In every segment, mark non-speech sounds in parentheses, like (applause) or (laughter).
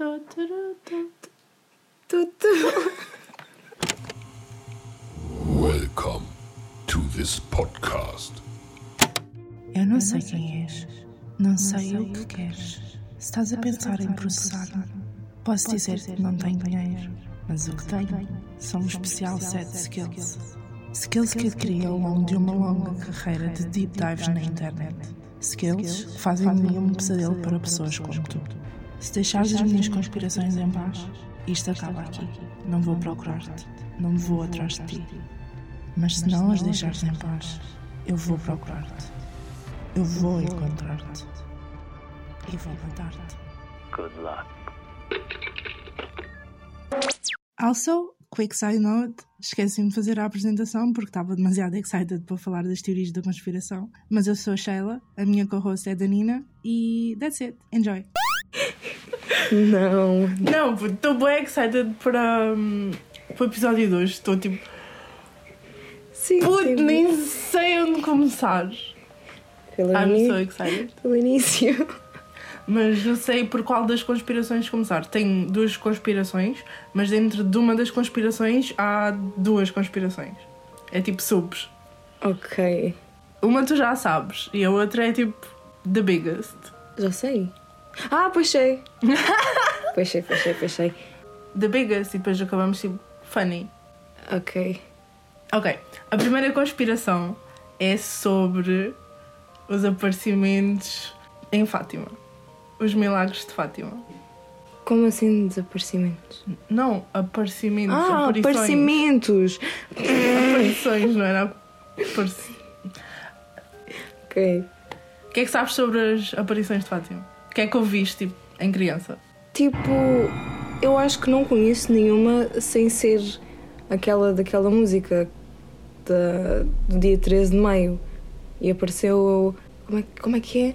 Welcome to this podcast. Eu não sei quem és, não sei o que queres. Se estás a pensar em processar-me, posso dizer que não tenho dinheiro, mas o que tenho são um especial set de skills. Skills que adquiri ao longo de uma longa carreira de deep dives na internet. Skills que fazem de mim um pesadelo para pessoas como tu. Se deixares as minhas conspirações em paz, isto acaba aqui. Não vou procurar-te, não vou atrás de ti. Mas se não as deixares em paz, eu vou procurar-te. Eu vou encontrar-te. E vou matar-te. Good luck. Also, quick side note, esqueci-me de fazer a apresentação porque estava demasiado excited para falar das teorias da conspiração. Mas eu sou a Sheila, a minha co-host é a Danina e that's it. Enjoy. Não. Não, estou bem excited para, hum, para o episódio 2. Estou tipo, Sim, puto, sim. nem sei onde começar. Pelo, I'm ini- so excited. (laughs) pelo início. Mas não sei por qual das conspirações começar. Tenho duas conspirações, mas dentro de uma das conspirações há duas conspirações. É tipo subs. Ok. Uma tu já sabes e a outra é tipo the biggest. Já sei. Ah, pois sei, pois sei. The biggest e depois acabamos tipo funny. Ok. Ok, a primeira conspiração é sobre os aparecimentos em Fátima. Os milagres de Fátima. Como assim desaparecimentos? Não, aparecimentos. Ah, aparições. aparecimentos! Aparições, não era apareci... Ok. O que é que sabes sobre as aparições de Fátima? O que é que ouviste tipo, em criança? Tipo, eu acho que não conheço nenhuma sem ser aquela daquela música da, do dia 13 de maio. E apareceu. Como é, como é que é?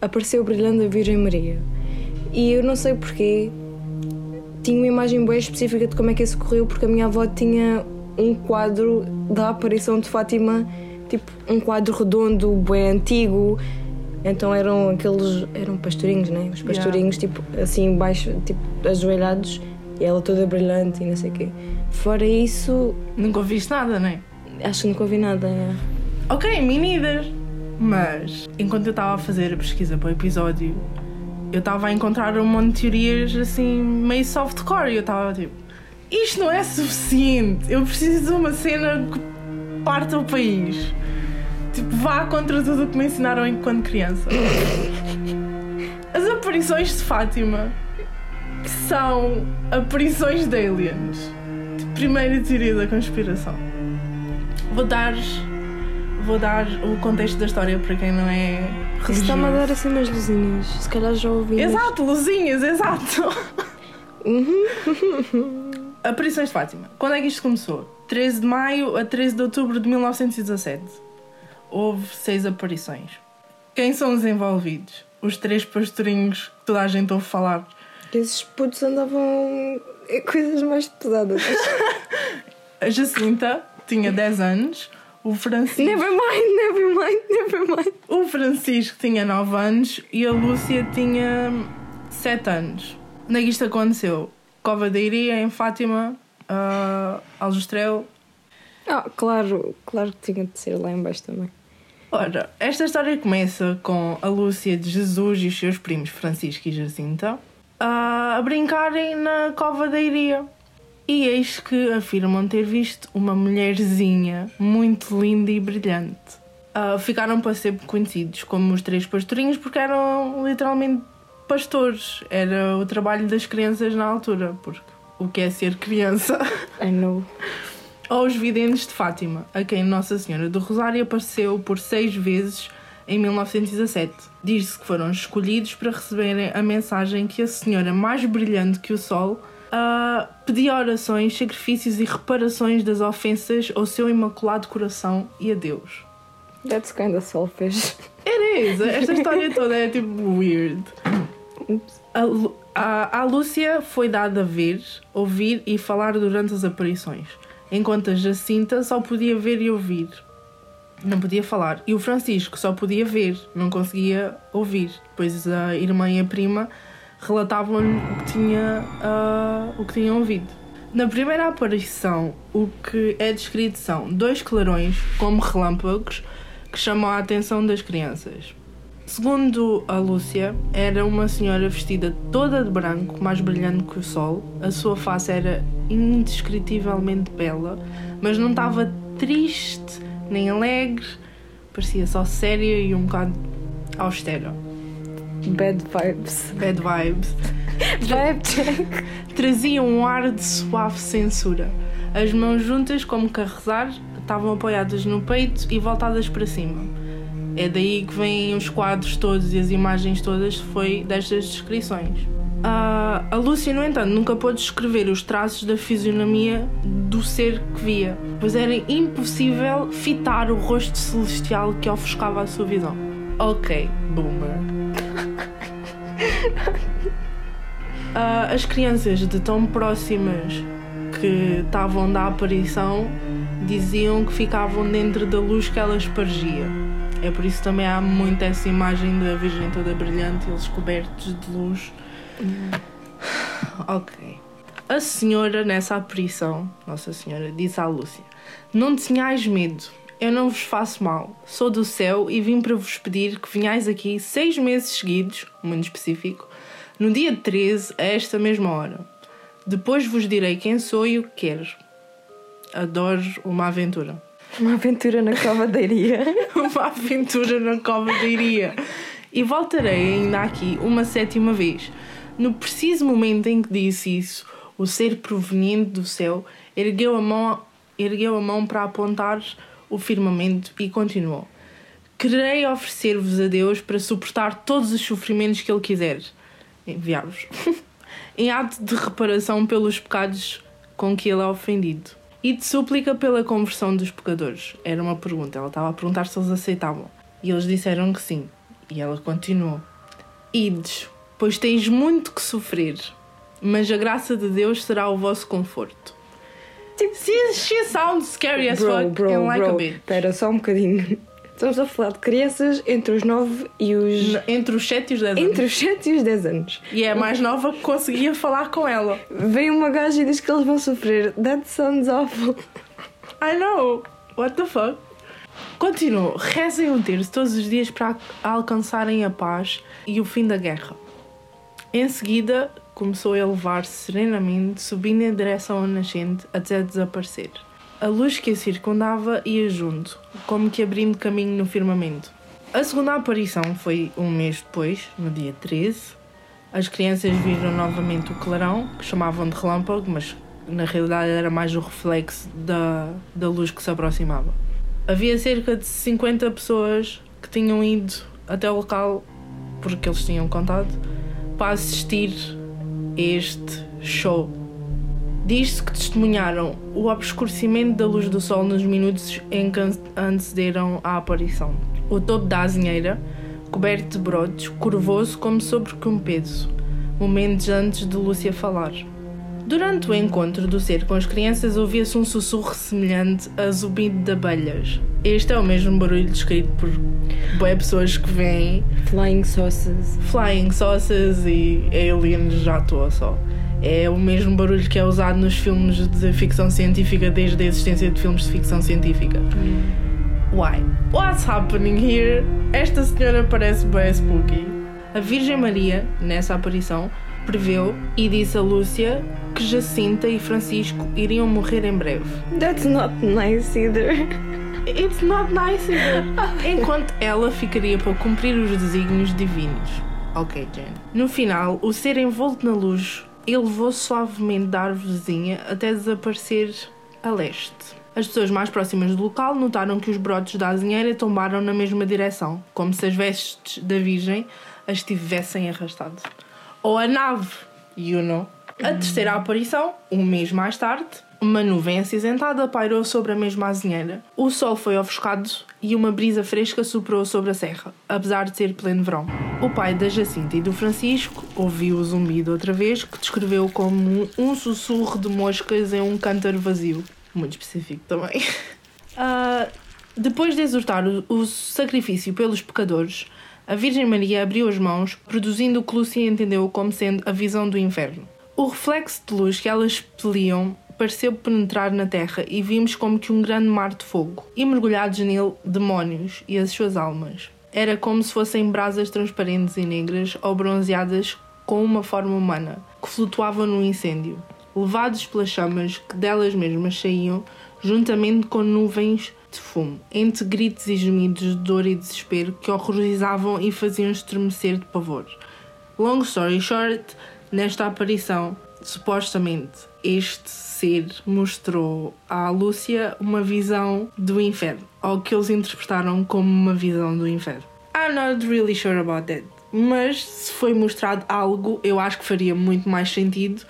Apareceu brilhando a Virgem Maria. E eu não sei porquê. Tinha uma imagem bem específica de como é que isso correu, porque a minha avó tinha um quadro da aparição de Fátima, tipo um quadro redondo, bem antigo. Então eram aqueles. eram pastorinhos, né? Os pastorinhos, tipo, assim embaixo, tipo, ajoelhados, e ela toda brilhante e não sei o quê. Fora isso, Nunca ouviste nada, não é? acho que nunca ouvi nada. é. Ok, me neither. Mas, enquanto eu estava a fazer a pesquisa para o episódio, eu estava a encontrar um monte de teorias assim, meio softcore. E eu estava tipo, isto não é suficiente. Eu preciso de uma cena que parta o país. Tipo, vá contra tudo o que me ensinaram enquanto criança. As aparições de Fátima são aparições de aliens. Primeira teoria da conspiração. Vou dar vou dar o contexto da história para quem não é Isso está-me a religioso. dar assim umas luzinhas. Se calhar já ouvi. Exato, luzinhas, exato. Uhum. Aparições de Fátima. Quando é que isto começou? 13 de maio a 13 de outubro de 1917. Houve seis aparições. Quem são os envolvidos? Os três pastorinhos que toda a gente ouve falar. Esses putos andavam coisas mais pesadas. (laughs) A Jacinta tinha 10 anos. O Francisco, never mind, never mind, never mind. o Francisco tinha 9 anos e a Lúcia tinha 7 anos. É que isto aconteceu? Cova da Iria, em Fátima, uh, Aljustrel, Ah, claro, claro que tinha de ser lá em baixo também. Ora, esta história começa com a Lúcia de Jesus e os seus primos Francisco e Jacinta a brincarem na cova da Iria. E eis que afirmam ter visto uma mulherzinha muito linda e brilhante. Ah, ficaram para ser conhecidos como os três pastorinhos porque eram literalmente pastores. Era o trabalho das crianças na altura, porque o que é ser criança? I know. Aos videntes de Fátima, a quem Nossa Senhora do Rosário apareceu por seis vezes em 1917. Diz-se que foram escolhidos para receberem a mensagem que a Senhora, mais brilhante que o Sol, ah, pedia orações, sacrifícios e reparações das ofensas ao seu imaculado coração e a Deus. That's kind of selfish. It is! Esta história toda é tipo weird. Oops. A, a, a Lúcia foi dada a ver, ouvir e falar durante as aparições, enquanto a Jacinta só podia ver e ouvir. Não podia falar. E o Francisco só podia ver, não conseguia ouvir. Pois a irmã e a prima relatavam-lhe o que tinha ah, o que tinham ouvido. Na primeira aparição, o que é descrito são dois clarões, como relâmpagos, que chamam a atenção das crianças. Segundo a Lúcia, era uma senhora vestida toda de branco, mais brilhante que o sol. A sua face era indescritivelmente bela, mas não estava triste nem alegre, parecia só séria e um bocado austera. Bad vibes. Bad vibes. (laughs) Vibe check. Trazia um ar de suave censura. As mãos juntas, como que a rezar, estavam apoiadas no peito e voltadas para cima. É daí que vêm os quadros todos e as imagens todas foi destas descrições. Ah, a Lúcia, no entanto, nunca pôde descrever os traços da fisionomia do ser que via, pois era impossível fitar o rosto celestial que ofuscava a sua visão. Ok, boomer. (laughs) Ah, as crianças de tão próximas que estavam da aparição diziam que ficavam dentro da luz que ela espargia. É por isso também há muito essa imagem da Virgem toda brilhante, eles cobertos de luz. (sighs) Ok. A senhora, nessa aparição, Nossa Senhora, disse à Lúcia: Não tenhais medo, eu não vos faço mal. Sou do céu e vim para vos pedir que venhais aqui seis meses seguidos, muito específico, no dia 13, a esta mesma hora. Depois vos direi quem sou e o que quero. Adoro uma aventura. (laughs) Uma aventura na cova da iria. (laughs) uma aventura na cova da iria. E voltarei ainda aqui uma sétima vez. No preciso momento em que disse isso, o ser proveniente do céu ergueu a mão, ergueu a mão para apontar o firmamento e continuou: Querei oferecer-vos a Deus para suportar todos os sofrimentos que Ele quiser enviar-vos, (laughs) em ato de reparação pelos pecados com que Ele é ofendido. E de súplica pela conversão dos pecadores. Era uma pergunta. Ela estava a perguntar se eles aceitavam. E eles disseram que sim. E ela continuou: Ides, pois tens muito que sofrer, mas a graça de Deus será o vosso conforto. Tipo, she, she sounds scary as Bro, fuck bro, and like a bro. bitch. Espera só um bocadinho. Estamos a falar de crianças entre os 9 e os. Entre os 7 e os 10 anos. Entre os 7 e os 10 anos. E é a mais nova que conseguia falar com ela. Vem uma gaja e diz que eles vão sofrer. That sounds awful. I know. What the fuck? Continuou. Rezem um terço todos os dias para alcançarem a paz e o fim da guerra. Em seguida, começou a elevar-se serenamente, subindo em direção ao nascente até desaparecer. A luz que a circundava ia junto, como que abrindo caminho no firmamento. A segunda aparição foi um mês depois, no dia 13. As crianças viram novamente o clarão, que chamavam de relâmpago, mas na realidade era mais o reflexo da, da luz que se aproximava. Havia cerca de 50 pessoas que tinham ido até o local, porque eles tinham contado, para assistir este show. Diz-se que testemunharam o obscurecimento da luz do sol nos minutos em que antecederam a aparição. O topo da azinheira, coberto de brotos, curvou-se como sobre um peso, momentos antes de Lúcia falar. Durante o encontro do ser com as crianças, ouvia-se um sussurro semelhante a zumbido de abelhas. Este é o mesmo barulho descrito por boas pessoas que veem Flying sauces. flying saucers e aliens já estou só. É o mesmo barulho que é usado nos filmes de ficção científica desde a existência de filmes de ficção científica. Why? What's happening here? Esta senhora parece bem spooky. A Virgem Maria, nessa aparição, preveu e disse a Lúcia que Jacinta e Francisco iriam morrer em breve. That's not nice either. (laughs) It's not nice either. Enquanto ela ficaria para cumprir os desígnios divinos. Ok, Jane. No final, o ser envolto na luz elevou suavemente da árvore vizinha até desaparecer a leste. As pessoas mais próximas do local notaram que os brotos da azinheira tombaram na mesma direção, como se as vestes da Virgem as tivessem arrastado. Ou a nave, you know. A terceira aparição, um mês mais tarde, uma nuvem acinzentada pairou sobre a mesma azinheira. O sol foi ofuscado e uma brisa fresca soprou sobre a serra, apesar de ser pleno verão. O pai da Jacinta e do Francisco ouviu o zumbido outra vez, que descreveu como um sussurro de moscas em um cântaro vazio. Muito específico também. (laughs) Ah, depois de exortar o, o sacrifício pelos pecadores, A Virgem Maria abriu as mãos, produzindo o que Lúcia entendeu como sendo a visão do inferno. O reflexo de luz que elas expeliam pareceu penetrar na terra e vimos como que um grande mar de fogo, e mergulhados nele demónios e as suas almas. Era como se fossem brasas transparentes e negras ou bronzeadas com uma forma humana, que flutuavam no incêndio, levados pelas chamas que delas mesmas saíam, juntamente com nuvens de fumo, entre gritos e gemidos de dor e desespero que horrorizavam e faziam estremecer de pavor. Long story short, nesta aparição, supostamente, este ser mostrou à Lúcia uma visão do inferno, ou que eles interpretaram como uma visão do inferno. I'm not really sure about that. Mas se foi mostrado algo, eu acho que faria muito mais sentido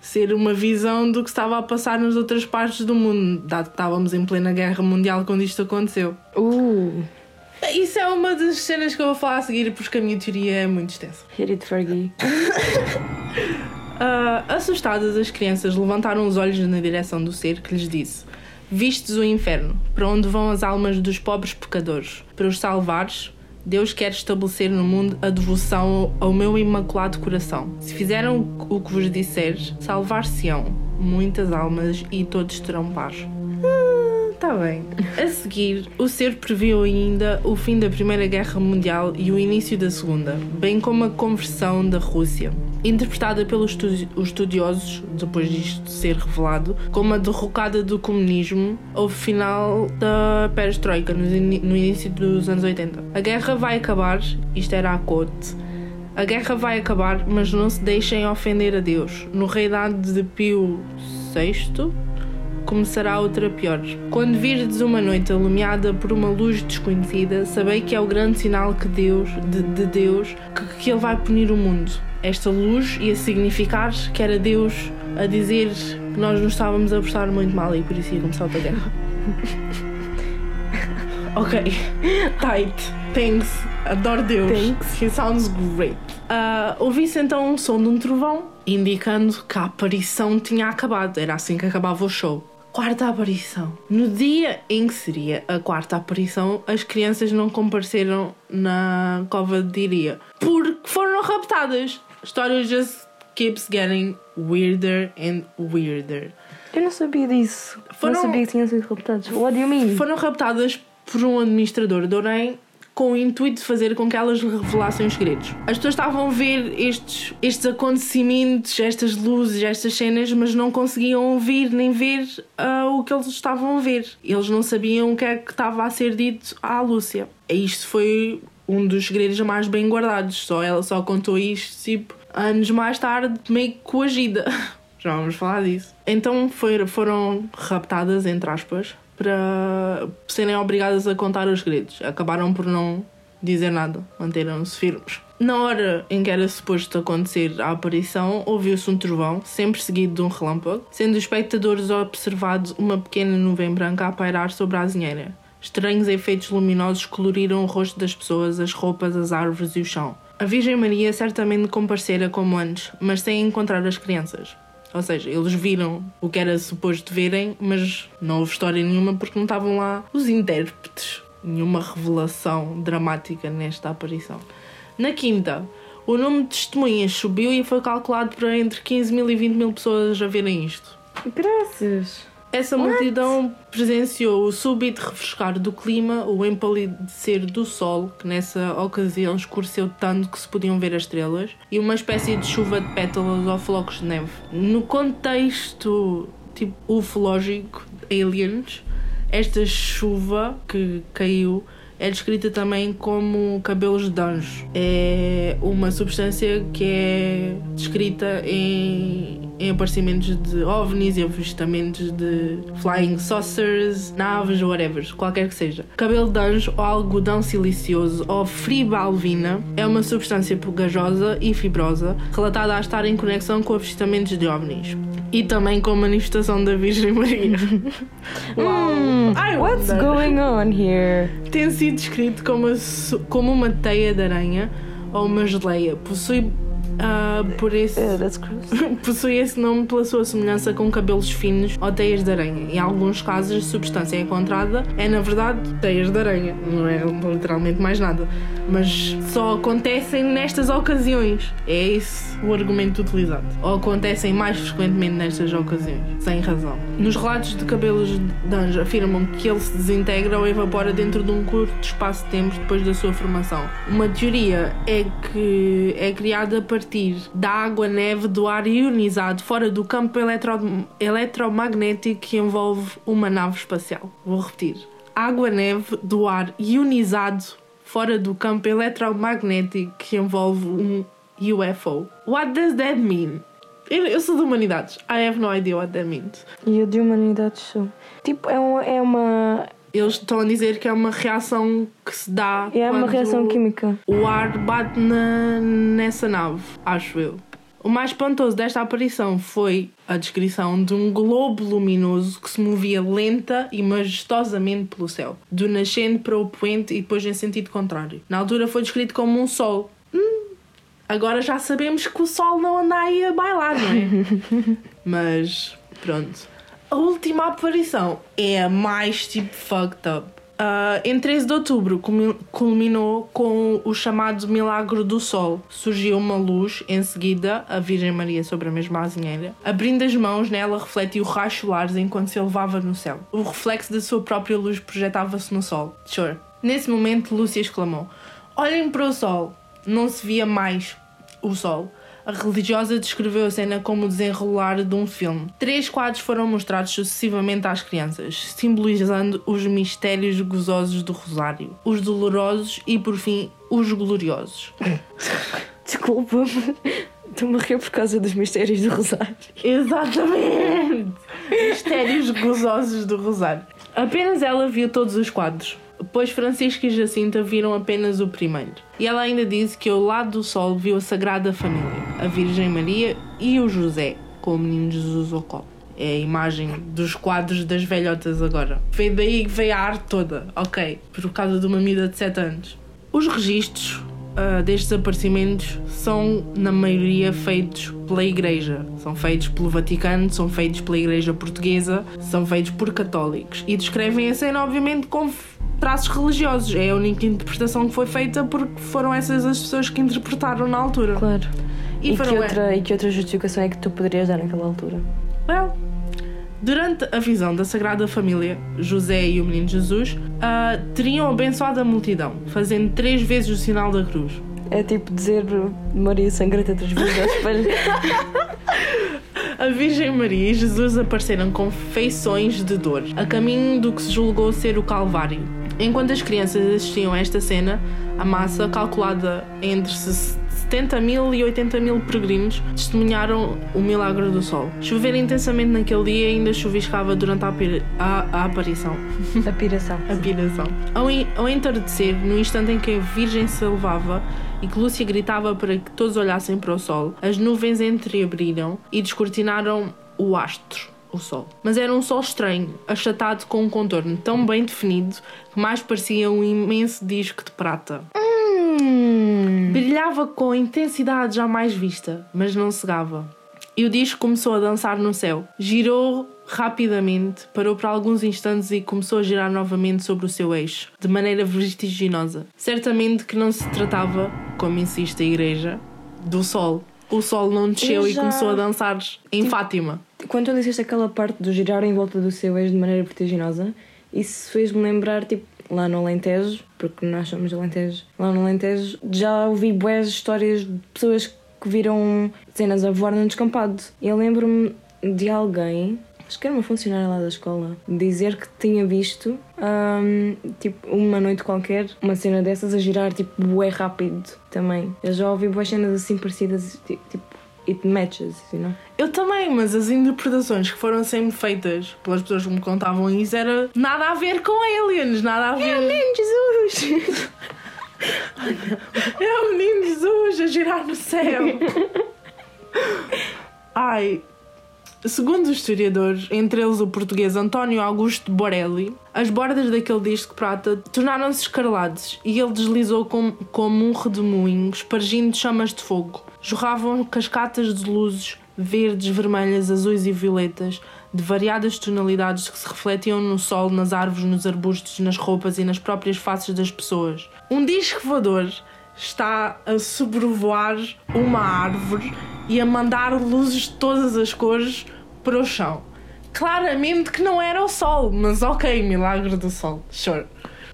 ser uma visão do que estava a passar nas outras partes do mundo, dado que estávamos em plena guerra mundial quando isto aconteceu. Uh, Isso é uma das cenas que eu vou falar a seguir, porque a minha teoria é muito extensa. hit it, Fergie. (laughs) Ah, assustadas, as crianças levantaram os olhos na direção do ser que lhes disse: Vistes o inferno, para onde vão as almas dos pobres pecadores. Para os salvares, Deus quer estabelecer no mundo a devoção ao meu imaculado coração. Se fizeram o que vos disser, salvar-se-ão muitas almas e todos terão paz. Está bem. A seguir, o ser previu ainda o fim da Primeira Guerra Mundial e o início da Segunda, bem como a conversão da Rússia, interpretada pelos estu- os estudiosos, depois disto ser revelado, como a derrocada do comunismo ao final da perestroika, no, ini- no início dos anos 80. A guerra vai acabar, isto era a Cote, a guerra vai acabar, mas não se deixem ofender a Deus. No reinado de Pio VI, começará outra pior. Quando virdes uma noite alumiada por uma luz desconhecida, sabei que é o grande sinal que Deus, de, de Deus, que, que Ele vai punir o mundo. Esta luz ia significar que era Deus a dizer que nós nos estávamos a portar muito mal e por isso ia começar outra guerra. (laughs) ok, tight. Thanks. Adoro Deus. Thanks. He sounds great. Ah, Ouvi-se então um som de um trovão, indicando que a aparição tinha acabado. Era assim que acabava o show. Quarta aparição. No dia em que seria a quarta aparição, as crianças não compareceram na cova de Diria porque foram raptadas. A história just keeps getting weirder and weirder. Eu não sabia disso. Foram- Não sabia que tinham sido raptados. What do you mean? Foram raptadas por um administrador de Orem com o intuito de fazer com que elas revelassem os segredos. As pessoas estavam a ver estes, estes acontecimentos, estas luzes, estas cenas, mas não conseguiam ouvir nem ver ah, o que eles estavam a ver. Eles não sabiam o que é que estava a ser dito à Lúcia. E isto foi um dos segredos mais bem guardados. Só ela só contou isto, tipo, anos mais tarde, meio coagida. (laughs) Já vamos falar disso. Então foi- foram raptadas, entre aspas, para serem obrigadas a contar os segredos. Acabaram por não dizer nada, manteram-se firmes. Na hora em que era suposto acontecer a aparição, ouviu-se um trovão, sempre seguido de um relâmpago, sendo os espectadores observados uma pequena nuvem branca a pairar sobre a azinheira. Estranhos efeitos luminosos coloriram o rosto das pessoas, as roupas, as árvores e o chão. A Virgem Maria certamente comparecera como antes, mas sem encontrar as crianças. Ou seja, eles viram o que era suposto verem, mas não houve história nenhuma porque não estavam lá os intérpretes. Nenhuma revelação dramática nesta aparição. Na quinta, o número de testemunhas subiu e foi calculado para entre 15 mil e 20 mil pessoas a verem isto. Graças. Essa multidão presenciou o súbito refrescar do clima, o empalidecer do sol, que nessa ocasião escureceu tanto que se podiam ver as estrelas, e uma espécie de chuva de pétalas ou flocos de neve. No contexto tipo ufológico, aliens, esta chuva que caiu é descrita também como cabelos de anjo. É uma substância que é descrita em, em aparecimentos de ovnis e avistamentos de flying saucers, naves, whatever, qualquer que seja. Cabelo de anjo ou algodão silicioso ou fribalvina é uma substância pegajosa e fibrosa relatada a estar em conexão com avistamentos de ovnis. E também com a manifestação da Virgem Maria. (laughs) I What's going on here? tem sido descrito como, a como uma teia de aranha ou uma geleia. Possui, ah, por esse, Uh, (laughs) possui esse nome pela sua semelhança com cabelos finos ou teias de aranha. Em alguns casos, a substância encontrada é, na verdade, teias de aranha, não é literalmente mais nada. Mas só acontecem nestas ocasiões. É esse o argumento utilizado. Ou acontecem mais frequentemente nestas ocasiões, sem razão. Nos relatos de cabelos de anjo afirmam que ele se desintegra ou evapora dentro de um curto espaço de tempo depois da sua formação. Uma teoria é que é criada a partir da água-neve do ar ionizado fora do campo eletro eletromagnético que envolve uma nave espacial. Vou repetir. Água-neve do ar ionizado fora do campo eletromagnético que envolve um UFO. What does that mean? Eu, eu sou de humanidades. I have no idea what that means. E eu de humanidades sou. Tipo, é uma. É uma, Eles estão a dizer que é uma reação que se dá. é uma reação química. O ar bate na, nessa nave, acho eu. O mais espantoso desta aparição foi a descrição de um globo luminoso que se movia lenta e majestosamente pelo céu, do nascente para o poente e depois em sentido contrário. Na altura foi descrito como um sol. Hum, agora já sabemos que o sol não anda aí a bailar, não é? (laughs) Mas pronto. A última aparição é a mais tipo fucked up. Ah, em 13 de outubro culmi- culminou com o chamado Milagre do Sol. Surgiu uma luz, em seguida, a Virgem Maria sobre a mesma azinheira. Abrindo as mãos, nela refletiu raios solares enquanto se elevava no céu. O reflexo da sua própria luz projetava-se no sol. Sure. Nesse momento, Lúcia exclamou: Olhem para o sol. Não se via mais o sol. A religiosa descreveu a cena como o desenrolar de um filme. Três quadros foram mostrados sucessivamente às crianças, simbolizando os mistérios gozosos do Rosário, os dolorosos e, por fim, os gloriosos. Desculpa-me. Estou-me a rir por causa dos mistérios do Rosário. Exatamente! Mistérios gozosos do Rosário. Apenas ela viu todos os quadros, pois Francisco e Jacinta viram apenas o primeiro. E ela ainda disse que ao lado do sol viu a Sagrada Família, a Virgem Maria e o José, com o menino Jesus ao colo. É a imagem dos quadros das velhotas agora. Veio daí que veio a arte toda, ok, por causa de uma mida de 7 anos. Os registros ah, destes aparecimentos são, na maioria, feitos pela Igreja. São feitos pelo Vaticano, são feitos pela Igreja Portuguesa, são feitos por católicos. E descrevem a cena, obviamente, com f- traços religiosos. É a única interpretação que foi feita porque foram essas as pessoas que interpretaram na altura. Claro. E E, que outra, e que outra justificação é que tu poderias dar naquela altura? Well, durante a visão da Sagrada Família, José e o Menino Jesus ah, teriam abençoado a multidão, fazendo três vezes o sinal da cruz. É tipo dizer Maria sangrenta três vezes ao espelho. A Virgem Maria e Jesus apareceram com feições de dor, a caminho do que se julgou ser o Calvário. Enquanto as crianças assistiam a esta cena, a massa, calculada entre 70 mil e 80 mil peregrinos, testemunharam o milagre do sol. Chover intensamente naquele dia e ainda chuviscava durante a, a- a aparição. (laughs) A piração. A piração. Ao, ao entardecer, no instante em que a Virgem se elevava e que Lúcia gritava para que todos olhassem para o sol, as nuvens entreabriram e descortinaram o astro, o sol. Mas era um sol estranho, achatado com um contorno tão bem definido que mais parecia um imenso disco de prata. Brilhava com intensidade jamais vista, mas não cegava. E o disco começou a dançar no céu. Girou rapidamente, parou por alguns instantes e começou a girar novamente sobre o seu eixo, de maneira vertiginosa. Certamente que não se tratava, como insiste a igreja, do sol. O sol não desceu Eu e começou a dançar em Fátima. Quando tu disseste aquela parte do girar em volta do seu ex de maneira vertiginosa, isso fez-me lembrar, tipo, lá no Alentejo, porque nós somos Alentejo, lá no Alentejo já ouvi boas histórias de pessoas que viram cenas a voar num descampado. Eu lembro-me de alguém, acho que era uma funcionária lá da escola, dizer que tinha visto, hum, tipo, uma noite qualquer, uma cena dessas a girar, tipo, bué rápido também. Eu já ouvi boas cenas assim parecidas, ti- tipo, it matches, you know? Eu também, mas as interpretações que foram sempre feitas pelas pessoas que me contavam isso era nada a ver com aliens, nada a ver. Jesus! É o menino Jesus a girar no céu. (laughs) Ai. Segundo os historiadores, entre eles o português António Augusto Borelli, as bordas daquele disco de prata tornaram-se escarlates e ele deslizou como, como um redemoinho, espargindo chamas de fogo. Jorravam cascatas de luzes verdes, vermelhas, azuis e violetas, de variadas tonalidades que se refletiam no sol, nas árvores, nos arbustos, nas roupas e nas próprias faces das pessoas. Um disco voador está a sobrevoar uma árvore e a mandar luzes de todas as cores para o chão. Claramente que não era o sol, mas ok, milagre do sol, sure.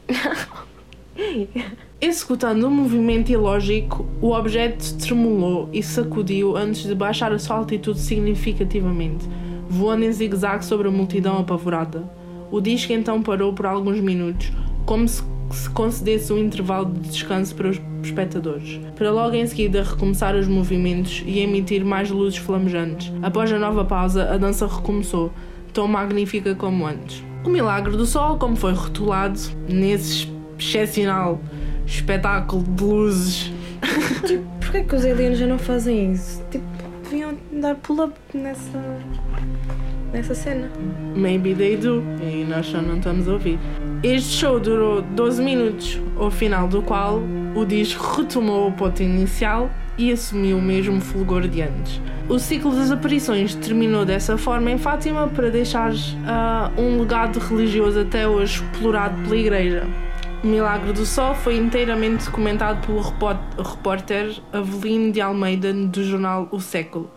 (laughs) Executando um movimento ilógico, o objeto tremulou e sacudiu antes de baixar a sua altitude significativamente, voando em zigue-zague sobre a multidão apavorada. O disco então parou por alguns minutos, como se se concedesse um intervalo de descanso para os espectadores, para logo em seguida recomeçar os movimentos e emitir mais luzes flamejantes. Após a nova pausa, a dança recomeçou, tão magnífica como antes. O Milagre do Sol, como foi rotulado nesse excepcional espetáculo de luzes. (laughs) Tipo, porquê que os aliens já não fazem isso? Tipo, deviam dar pull-up nessa. nessa cena. Maybe they do, e nós só não estamos a ouvir. Este show durou 12 minutos, ao final do qual o disco retomou o ponto inicial e assumiu o mesmo fulgor de antes. O ciclo das aparições terminou dessa forma em Fátima para deixar uh, um legado religioso até hoje explorado pela Igreja. O Milagre do Sol foi inteiramente documentado pelo repórter Avelino de Almeida do jornal O Século,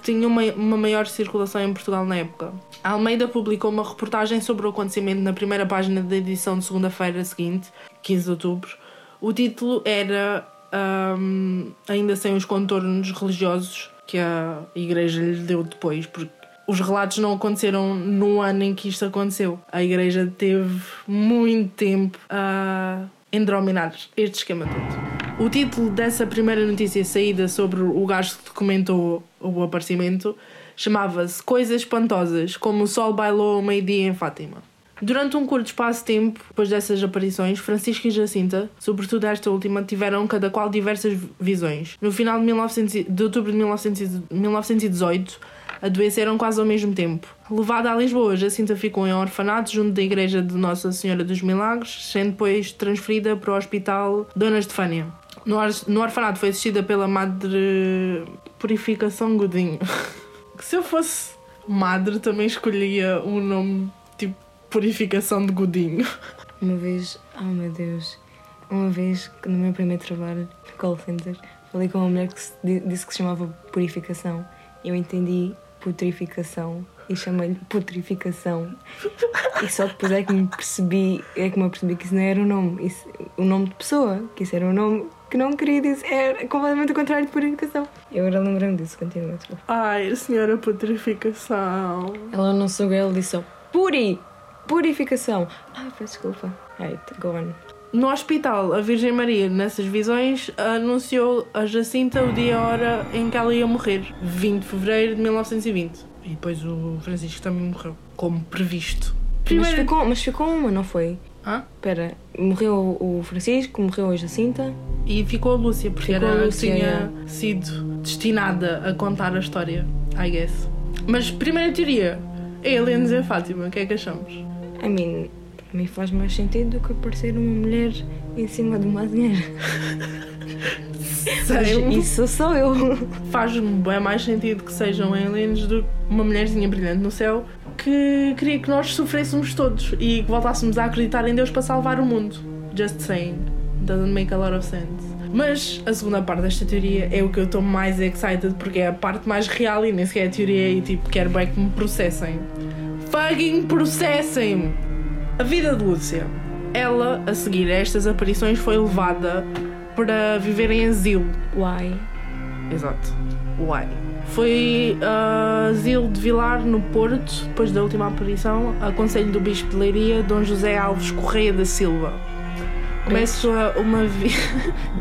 que tinha uma, uma maior circulação em Portugal na época. A Almeida publicou uma reportagem sobre o acontecimento na primeira página da edição de segunda-feira seguinte, 15 de outubro. O título era um, Ainda sem os contornos religiosos que a Igreja lhe deu depois, porque os relatos não aconteceram no ano em que isto aconteceu. A Igreja teve muito tempo a endrominar este esquema todo. O título dessa primeira notícia saída sobre o gajo que documentou o aparecimento chamava-se Coisas Espantosas, como o sol bailou ao meio-dia em Fátima. Durante um curto espaço de tempo, depois dessas aparições, Francisco e Jacinta, sobretudo esta última, tiveram cada qual diversas visões. No final de, 1900, de outubro de 1918, adoeceram quase ao mesmo tempo. Levada a Lisboa, Jacinta ficou em orfanato junto da igreja de Nossa Senhora dos Milagres, sendo depois transferida para o Hospital Dona Estefânia. No, no orfanato foi assistida pela Madre Purificação Godinho. (laughs) que se eu fosse madre também escolhia um nome tipo Purificação de Godinho. Uma vez, oh meu Deus, uma vez no meu primeiro trabalho no call center, falei com uma mulher que disse que se chamava Purificação. Eu entendi putrificação e chamei-lhe putrificação. E só depois é que me percebi, é que me percebi que isso não era o um nome, o um nome de pessoa, que isso era um nome que não queria dizer, era completamente o contrário de purificação. Eu agora lembrei-me disso, continua, desculpa. Ai, senhora putrificação. Ela não soube, ela disse só puri, purificação. Ai, peço desculpa. Right, go on. No hospital, a Virgem Maria, nessas visões, anunciou a Jacinta o dia e a hora em que ela ia morrer, 20 de fevereiro de 1920. E depois o Francisco também morreu, como previsto. Primeiro... Mas, ficou, mas ficou uma, não foi? Hã? Espera, morreu o Francisco, morreu a Jacinta. E ficou a Lúcia, porque ficou era, a Lúcia, tinha é. sido destinada a contar a história, I guess. Mas, primeira teoria, aliens e Fátima, o que é que achamos? I mean, para mim faz mais sentido do que aparecer uma mulher em cima de uma azinheira. Isso sou eu. Faz-me bem mais sentido que sejam aliens do que uma mulherzinha brilhante no céu que queria que nós sofrêssemos todos e que voltássemos a acreditar em Deus para salvar o mundo. Just saying. Doesn't make a lot of sense. Mas a segunda parte desta teoria é o que eu estou mais excited porque é a parte mais real e nem sequer é a teoria e tipo, quero bem que me processem. Fucking processem! A vida de Lúcia. Ela, a seguir a estas aparições, foi levada para viver em asilo. Why? Exato. Why? Foi uh, asilo de Vilar, no Porto, depois da última aparição, a conselho do Bispo de Leiria, Dom José Alves Correia da Silva. Começa uma vida.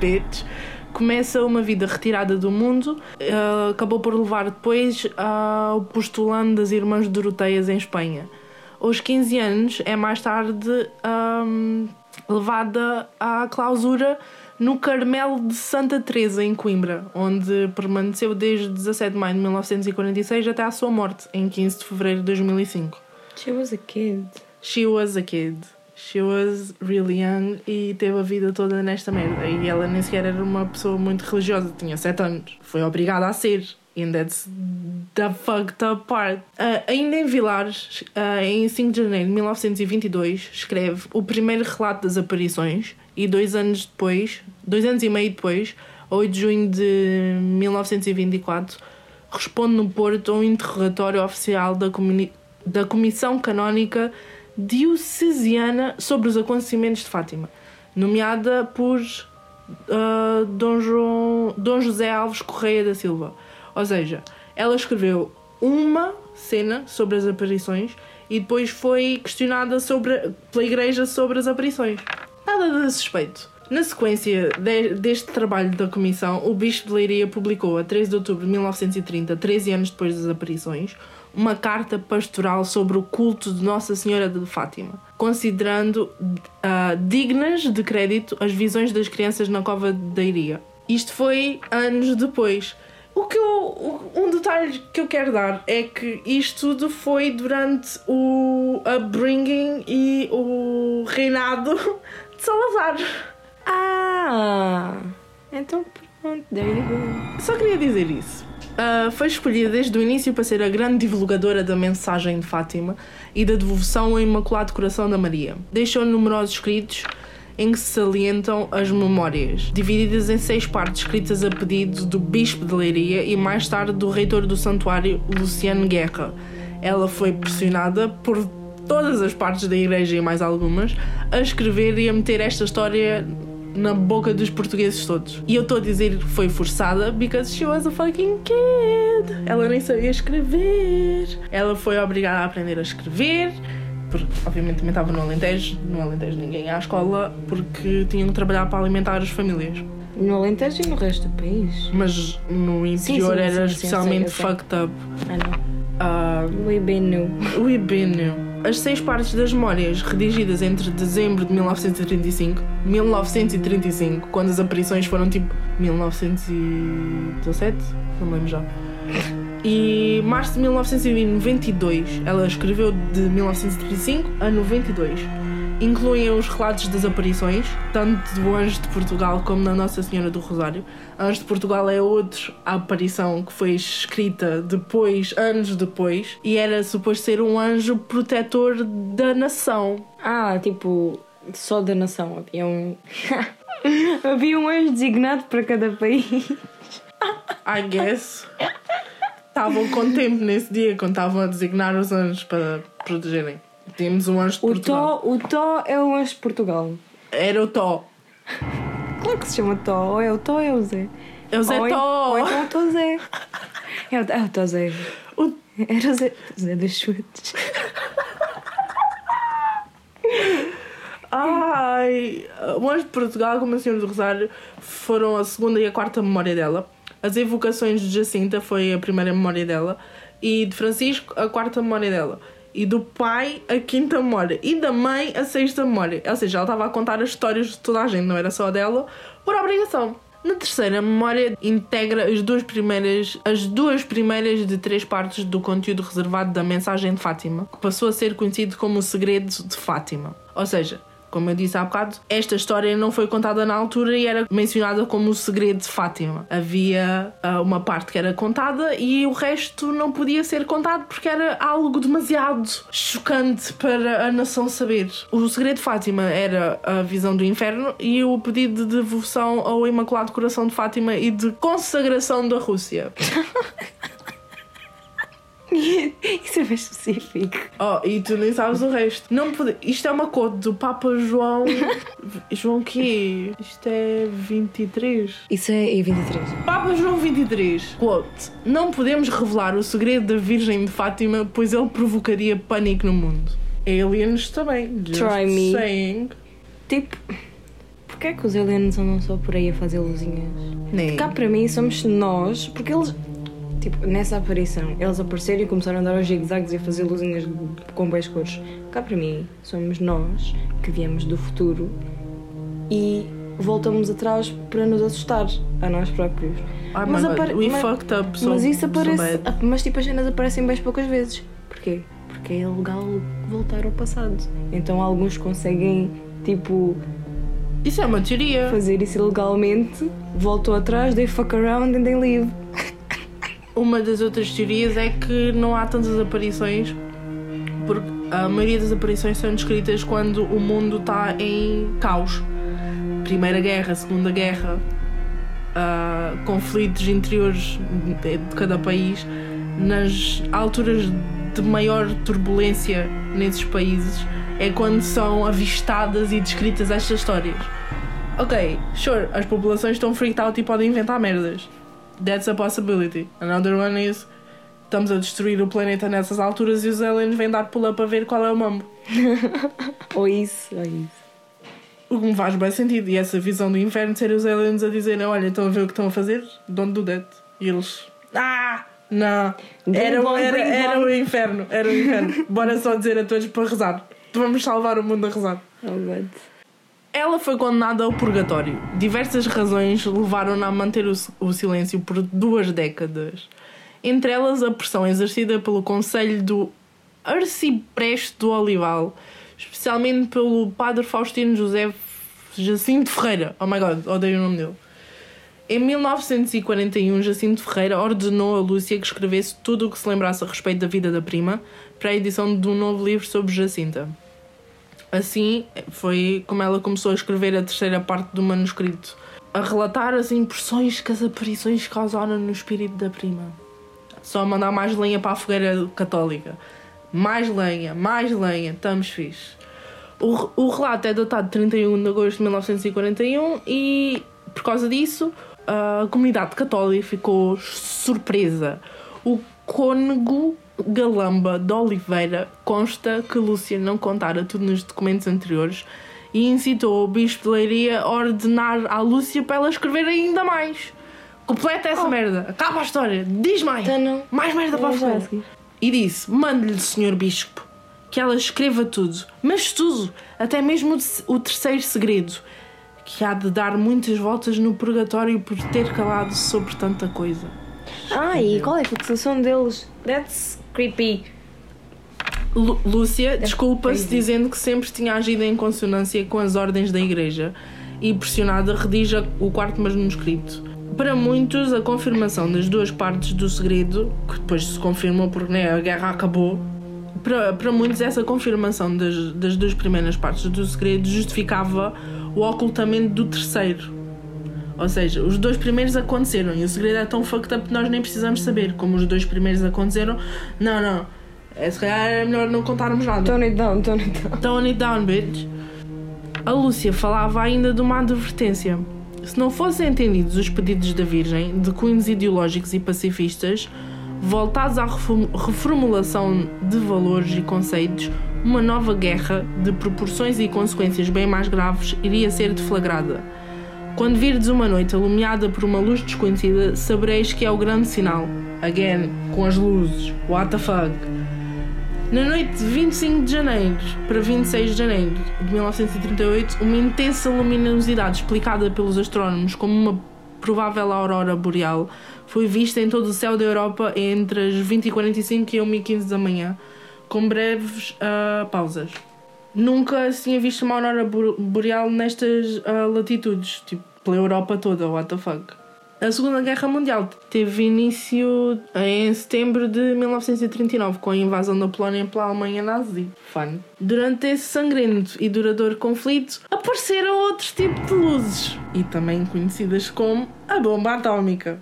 (laughs) Começa uma vida retirada do mundo, uh, acabou por levar depois ao postulando das Irmãs Doroteias em Espanha. Aos 15 anos, é mais tarde um, levada à clausura no Carmelo de Santa Teresa em Coimbra, onde permaneceu desde 17 de maio de 1946 até à sua morte em 15 de fevereiro de 2005. She was a kid. She was a kid. She was really young e teve a vida toda nesta merda. E ela nem sequer era uma pessoa muito religiosa, tinha 7 anos. Foi obrigada a ser. And that's the fucked up part. Ah, ainda em Vilares, ah, em 5 de janeiro de 1922, escreve o primeiro relato das aparições e dois anos depois, dois anos e meio depois, a 8 de junho de 1924, responde no Porto a um interrogatório oficial da, da Comissão Canónica Diocesiana sobre os acontecimentos de Fátima, nomeada por ah, Dom, João, Dom José Alves Correia da Silva. Ou seja, ela escreveu uma cena sobre as aparições e depois foi questionada sobre, pela Igreja sobre as aparições. Nada de suspeito. Na sequência de- deste trabalho da Comissão, o Bispo de Leiria publicou, a 13 de outubro de 1930, 13 anos depois das aparições, uma carta pastoral sobre o culto de Nossa Senhora de Fátima, considerando ah, dignas de crédito as visões das crianças na cova da Iria. Isto foi anos depois. O que eu, um detalhe que eu quero dar é que isto tudo foi durante o upbringing e o reinado (laughs) de Salazar. Ah! Então pronto, there you go. Só queria dizer isso. Ah, foi escolhida desde o início para ser a grande divulgadora da mensagem de Fátima e da devoção ao Imaculado Coração da Maria. Deixou numerosos escritos em que se salientam as memórias, divididas em seis partes escritas a pedido do Bispo de Leiria e mais tarde do reitor do santuário, Luciano Guerra. Ela foi pressionada por todas as partes da igreja e mais algumas a escrever e a meter esta história na boca dos portugueses todos. E eu estou a dizer que foi forçada because she was a fucking kid. Ela nem sabia escrever. Ela foi obrigada a aprender a escrever. Porque, obviamente, também estava no Alentejo. No Alentejo ninguém ia à escola porque tinham que trabalhar para alimentar as famílias. No Alentejo e no resto do país. Mas no Sim, interior sim, era sim, sim, especialmente fucked up. Ah não. Ah, been new. We've been new. As seis partes das memórias, redigidas entre dezembro de 1935 e 1935, quando as aparições foram tipo 1917, não lembro já. E março de 1992, ela escreveu de 1935 a 92. Incluem os relatos das aparições, tanto do Anjo de Portugal como da Nossa Senhora do Rosário. Anjo de Portugal é outra aparição que foi escrita depois, anos depois, e era suposto ser um anjo protetor da nação. Ah, tipo, só da nação. Havia um. (laughs) Havia um anjo designado para cada país. I guess. Estavam com tempo nesse dia quando estavam a designar os anjos para protegerem. Temos um anjo de O Portugal. Tó, o Tó é o anjo de Portugal. Era o Tó. Claro que se chama Tó. Ou é o Tó ou é o Zé. É o Zé ou, Tó. Ou então o Tó Zé. É o, é o Tó Zé. O- Era o Zé, Zé dos chutes. Ai, o Anjo de Portugal, como a Senhora do Rosário, foram a segunda e a quarta memória dela. As evocações de Jacinta foi a primeira memória dela. E de Francisco, a quarta memória dela. E do pai, a quinta memória. E da mãe, a sexta memória. Ou seja, ela estava a contar as histórias de toda a gente, não era só dela, por obrigação. Na terceira memória integra as duas primeiras, as duas primeiras de três partes do conteúdo reservado da mensagem de Fátima, que passou a ser conhecido como o segredo de Fátima. Ou seja, como eu disse há bocado, esta história não foi contada na altura e era mencionada como o segredo de Fátima. Havia ah, uma parte que era contada e o resto não podia ser contado porque era algo demasiado chocante para a nação saber. O segredo de Fátima era a visão do inferno e o pedido de devoção ao Imaculado Coração de Fátima e de consagração da Rússia. (laughs) (laughs) Isso é bem específico. Oh, e tu nem sabes o resto. Não pode... Isto é uma code do Papa João. (laughs) João quê? Isto é 23. Isso é em 23. Papa João 23. Quote: Não podemos revelar o segredo da Virgem de Fátima, pois ele provocaria pânico no mundo. Aliens também. Just Try me. saying. Tipo, porquê é que os aliens andam só por aí a fazer luzinhas? Nem. Cá para mim somos nós, porque eles, tipo, nessa aparição, eles apareceram e começaram a dar aos zigzags e a fazer luzinhas com boas cores. Cá para mim somos nós que viemos do futuro e voltamos atrás para nos assustar a nós próprios. Oh Mas apare- we mas- fucked up so, mas isso so aparece. bad. mas tipo, as cenas aparecem bem poucas vezes. Porquê? Porque é ilegal voltar ao passado. Então alguns conseguem, tipo, Isso é uma teoria. fazer isso ilegalmente, voltam atrás, they fuck around and they leave. Uma das outras teorias é que não há tantas aparições, porque a maioria das aparições são descritas quando o mundo está em caos. Primeira Guerra, Segunda Guerra, ah, conflitos interiores de de cada país. Nas alturas de maior turbulência nesses países é quando são avistadas e descritas estas histórias. Ok, sure, as populações estão freaked out e podem inventar merdas. That's a possibility. Another one is estamos a destruir o planeta nessas alturas e os aliens vêm dar pull up a ver qual é o mambo. (laughs) Ou isso, ou isso. O que me faz bem sentido. E essa visão do inferno ser os aliens a dizerem: Olha, estão a ver o que estão a fazer? Don't do that. E eles: Ah! Não! Era, era, era bom." o inferno. Era o inferno. (laughs) Bora só dizer a todos para rezar. Vamos salvar o mundo a rezar. Oh, God. Ela foi condenada ao purgatório. Diversas razões levaram-na a manter o, silêncio por duas décadas. Entre elas, a pressão exercida pelo Conselho do Arcipreste do Olival, especialmente pelo padre Faustino José Jacinto Ferreira. Oh my god, odeio o nome dele. Em 1941, Jacinto Ferreira ordenou a Lúcia que escrevesse tudo o que se lembrasse a respeito da vida da prima para a edição de um novo livro sobre Jacinta. Assim foi como ela começou a escrever a terceira parte do manuscrito, a relatar as impressões que as aparições causaram no espírito da prima. Só mandar mais lenha para a fogueira católica. Mais lenha, mais lenha, estamos fixe. O, o relato é datado de 31 de agosto de 1941 e, por causa disso, a comunidade católica ficou surpresa. O cônego Galamba de Oliveira consta que Lúcia não contara tudo nos documentos anteriores e incitou o bispo de Leiria a ordenar à Lúcia para ela escrever ainda mais. Completa essa merda. Acaba a história. Diz mais. Então. Mais merda para a seguir. E disse: Mande-lhe, senhor bispo, que ela escreva tudo, mas tudo, até mesmo o terceiro segredo, que há de dar muitas voltas no purgatório por ter calado sobre tanta coisa. Ah, e qual é a fixação deles? That's creepy. Lu- Lúcia desculpa-se dizendo que sempre tinha agido em consonância com as ordens da igreja e pressionada redija o quarto manuscrito. Para muitos, a confirmação das duas partes do segredo, que depois se confirmou porque né, a guerra acabou, para, para muitos essa confirmação das, das duas primeiras partes do segredo justificava o ocultamento do terceiro. Ou seja, os dois primeiros aconteceram e o segredo é tão fucked up que nós nem precisamos saber. Como os dois primeiros aconteceram, não, não. É, se calhar é melhor não contarmos nada. Tone it down, tone it down. Tone it down, bitch. A Lúcia falava ainda de uma advertência. Se não fossem entendidos os pedidos da Virgem, de cunhos ideológicos e pacifistas, voltados à reform- reformulação de valores e conceitos, uma nova guerra, de proporções e consequências bem mais graves, iria ser deflagrada. Quando virdes uma noite iluminada por uma luz desconhecida, sabereis que é o grande sinal. Again, com as luzes. What the fuck? Na noite de 25 de janeiro para 26 de janeiro de 1938, uma intensa luminosidade explicada pelos astrónomos como uma provável aurora boreal foi vista em todo o céu da Europa entre as 20h45 e 1h15 da manhã, com breves ah, pausas. Nunca se tinha visto uma aurora bo- boreal nestas ah, latitudes, tipo pela Europa toda, what the fuck. A Segunda Guerra Mundial teve início em setembro de 1939, com a invasão da Polónia pela Alemanha nazi. Fun. Durante esse sangrento e duradouro conflito, apareceram outros tipos de luzes, e também conhecidas como a bomba atómica.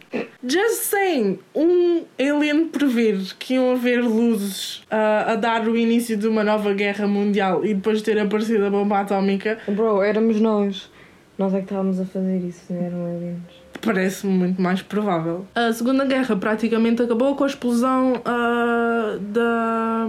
Just saying, um alien prever que iam haver luzes ah, a dar o início de uma nova guerra mundial e depois ter aparecido a bomba atómica Bro, éramos nós. Nós é que estávamos a fazer isso, não eram aliens. Parece-me muito mais provável. A Segunda Guerra praticamente acabou com a explosão ah, da,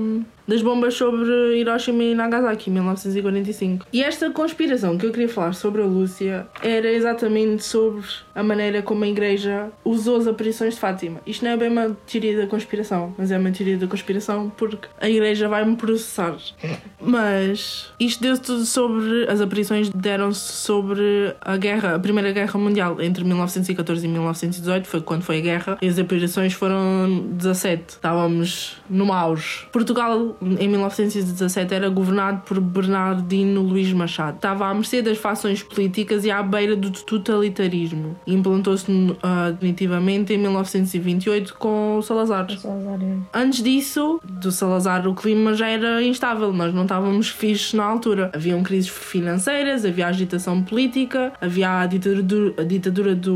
das bombas sobre Hiroshima e Nagasaki em 1945. E esta conspiração que eu queria falar sobre a Lúcia era exatamente sobre a maneira como a Igreja usou as aparições de Fátima. Isto não é bem uma teoria da conspiração, mas é uma teoria da conspiração porque a Igreja vai-me processar. (laughs) Mas isto deu-se tudo sobre. As aparições deram-se sobre a guerra, a Primeira Guerra Mundial entre 1914 e 1918, foi quando foi a guerra, e as aparições foram 17. Estávamos no auge. Portugal em 1917 era governado por Bernardino Luís Machado. Estava à mercê das fações políticas e à beira do totalitarismo. Implantou-se uh, definitivamente em 1928 com o Salazar. Salazar, é. Antes disso, do Salazar, o clima já era instável, nós não estávamos fixos na altura. Haviam crises financeiras, havia agitação política, havia a ditadura, a ditadura do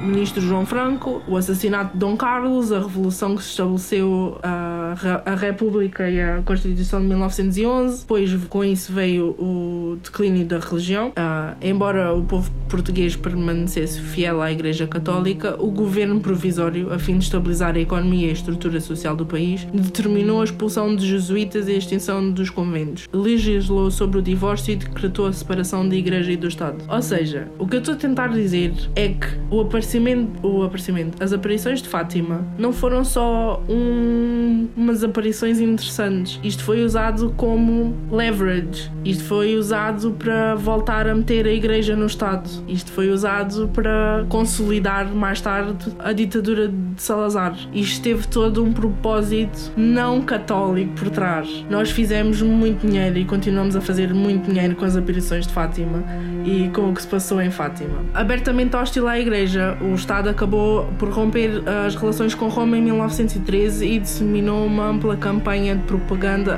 ministro João Franco, o assassinato de Dom Carlos, a revolução que se estabeleceu a, a República e a Constituição de 1911. Depois, com isso, veio o declínio da religião. Uh, embora o povo português permanecesse fiel à Igreja Católica, o governo provisório, a fim de estabilizar a economia e a estrutura social do país, determinou a expulsão de jesuítas e a extinção dos conventos. Legislou sobre o divórcio e decretou a separação da Igreja e do Estado. Ou seja, o que eu estou a tentar dizer é que o aparecimento, o aparecimento, as aparições de Fátima não foram só um, umas aparições interessantes. Isto foi usado como leverage. Isto foi usado para voltar a meter a Igreja no Estado. Isto foi usado para consolidar mais tarde a ditadura de Salazar. Isto teve todo um propósito não católico por trás. Nós fizemos muito dinheiro e continuamos a fazer muito dinheiro com as aparições de Fátima e com o que se passou em Fátima. Abertamente hostil à Igreja, o Estado acabou por romper as relações com Roma em 1913 e disseminou uma ampla campanha de propaganda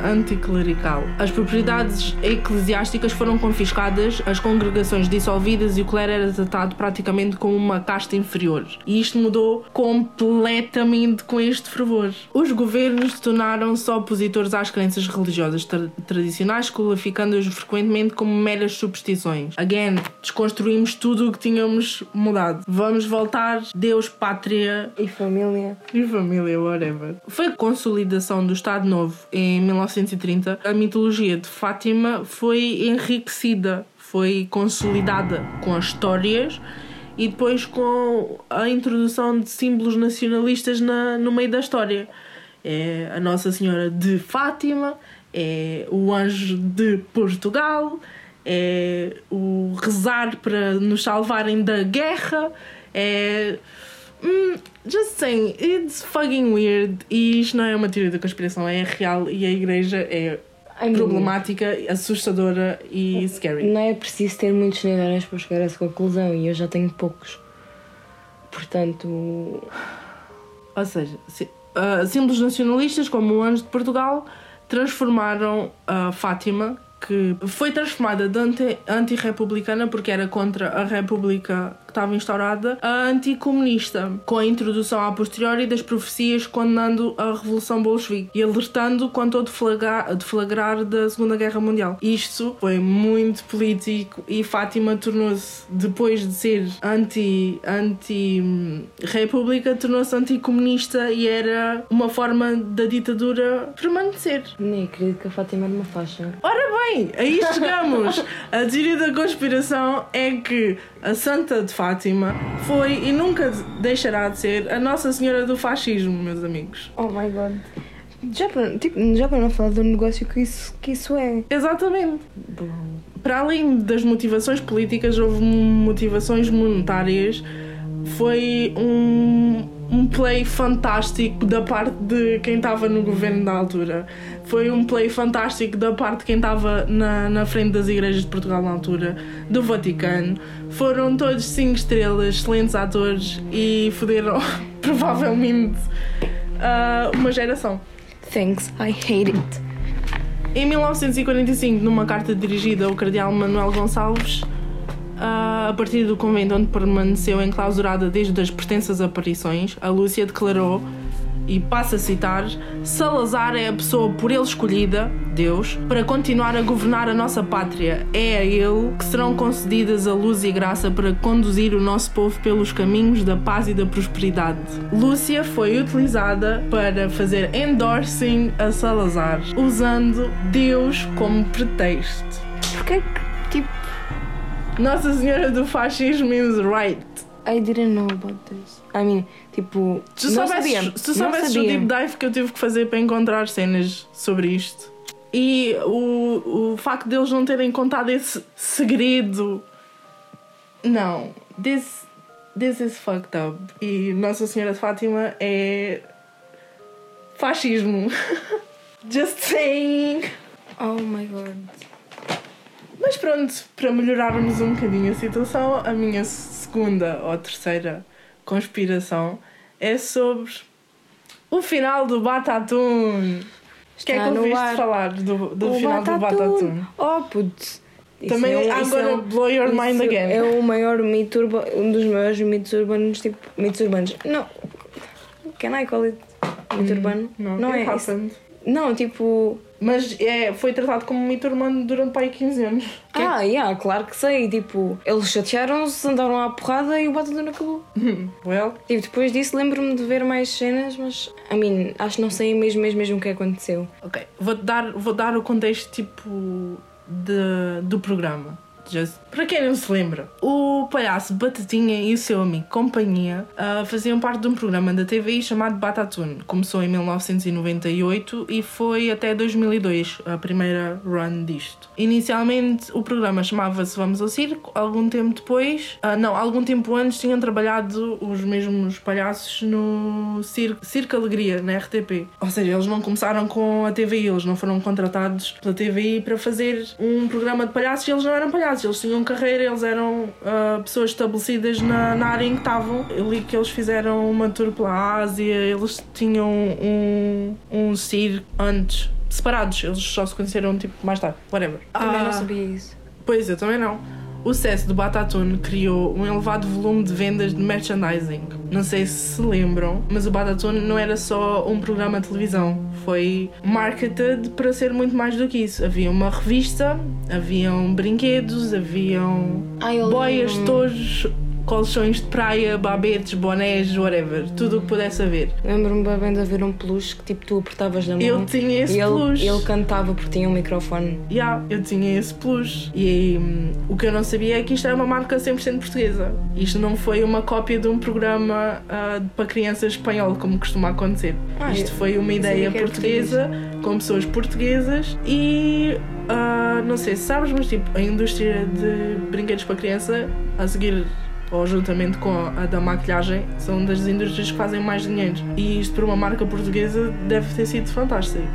anticlerical. As propriedades eclesiásticas foram confiscadas, as congregações dissolvidas e o clero era tratado praticamente como uma casta inferior. E isto mudou completamente com este fervor. Os governos tornaram-se opositores às crenças religiosas tra tradicionais, qualificando-as frequentemente como meras superstições. Again, desconstruímos tudo o que tínhamos mudado. Vamos voltar Deus, pátria E família. e família, whatever. Foi a consolidação do Estado Novo em 1930. A mitologia de Fátima foi enriquecida, foi consolidada com as histórias e depois com a introdução de símbolos nacionalistas na, no meio da história. É a Nossa Senhora de Fátima, é o Anjo de Portugal, é o rezar para nos salvarem da guerra, é. Hum, just saying, it's fucking weird. E isto não é uma teoria da conspiração, é real e a igreja é problemática, assustadora e scary. Não é preciso ter muitos neurônios para chegar a essa conclusão e eu já tenho poucos. Portanto, Ou seja, ah, símbolos nacionalistas como o Anjo de Portugal transformaram a Fátima, que foi transformada de anti- anti-republicana porque era contra a república estava instaurada, a anticomunista, com a introdução a posteriori das profecias condenando a Revolução Bolchevique e alertando quanto ao deflagrar, deflagrar da Segunda Guerra Mundial. Isto foi muito político e Fátima tornou-se, depois de ser anti, anti-república, tornou-se anticomunista e era uma forma da ditadura permanecer. nem acredito que a Fátima era uma faixa. Ora bem, aí chegamos. (laughs) A teoria da conspiração é que a Santa de Fátima foi e nunca deixará de ser a Nossa Senhora do Fascismo, meus amigos. Oh my god. Já para, tipo, já para não falar do negócio que isso, que isso é. Exatamente. Para além das motivações políticas, houve motivações monetárias. Foi um, um play fantástico da parte de quem estava no governo da altura. Foi um play fantástico da parte de quem estava na, na frente das igrejas de Portugal na altura, do Vaticano. Foram todos cinco estrelas, excelentes atores e foderam (laughs) provavelmente ah, uma geração. Thanks, I hate it. Em 1945, numa carta dirigida ao cardeal Manuel Gonçalves, a partir do convento onde permaneceu enclausurada desde as pretensas aparições, a Lúcia declarou, e passo a citar, Salazar é a pessoa por ele escolhida, Deus, para continuar a governar a nossa pátria. É a ele que serão concedidas a luz e graça para conduzir o nosso povo pelos caminhos da paz e da prosperidade. Lúcia foi utilizada para fazer endorsing a Salazar, usando Deus como pretexto. Porquê que, tipo, Nossa Senhora do Fascismo is right. I didn't know about this. I mean, tipo, Se tu não soubesses, sabia. tu não soubesses o sabia. deep dive que eu tive que fazer para encontrar cenas sobre isto e o, o facto deles não terem contado esse segredo. Não, this, this is fucked up. E Nossa Senhora de Fátima é. fascismo. (laughs) Just saying. Oh my god. Mas pronto, para melhorarmos um bocadinho a situação, a minha segunda ou terceira conspiração é sobre o final do Batatune. O que é que ouviste ar. falar do, do O final do Batatune? Oh, putz. Isso Também é um- I'm gonna é um- blow your mind again. É o maior mito urba, um dos maiores mitos urbanos, tipo, mitos urbanos. Não. Can I call it mito urbano? Não, não é isso. Não, tipo. Mas é, foi tratado como um mito urbano durante aí 15 anos. Ah, yeah, claro que sei. Tipo, eles chatearam-se, andaram à porrada e o Batatune acabou. (laughs) Well, Tipo, depois disso lembro-me de ver mais cenas, mas. I mean, acho que não sei mesmo, mesmo, mesmo o que aconteceu. ok. Vou dar, vou dar o contexto tipo de, do programa. Just. Para quem não se lembra, o palhaço Batatinha e o seu amigo Companhia ah, faziam parte de um programa da TVI chamado Batatune. Começou em 1998 e foi até 2002 a primeira run disto. Inicialmente o programa chamava-se Vamos ao Circo, algum tempo depois, ah, não, algum tempo antes tinham trabalhado os mesmos palhaços no Circo Alegria, na RTP. Ou seja, eles não começaram com a TVI, eles não foram contratados pela TVI para fazer um programa de palhaços e eles não eram palhaços, eles tinham carreira, eles eram ah, pessoas estabelecidas na, na área em que estavam. Eu li que eles fizeram uma tour pela Ásia, eles tinham um, um circo antes. Separados, eles só se conheceram tipo mais tarde, whatever. Também Ah, não sabia isso. Pois, eu também não. O sucesso do Batatune criou um elevado volume de vendas de merchandising. Não sei se se lembram, mas o Batatune não era só um programa de televisão. Foi marketed para ser muito mais do que isso. Havia uma revista, haviam brinquedos, haviam boias, tojos, colchões de praia, babetes, bonés, whatever. Tudo o que pudesse haver. Lembro-me bem de haver um peluche que tipo tu apertavas na mão. Eu tinha esse e ele, peluche. ele cantava porque tinha um microfone. Yeah, eu tinha esse plus. E hum, o que eu não sabia é que isto era uma marca 100% portuguesa. Isto não foi uma cópia de um programa ah, para crianças espanhol, como costuma acontecer. Ah, isto foi uma ideia portuguesa, com pessoas portuguesas e. ah, não sei se sabes, mas tipo, a indústria de brinquedos para criança, a seguir ou juntamente com a da maquilhagem, são das indústrias que fazem mais dinheiro. E isto para uma marca portuguesa deve ter sido fantástico.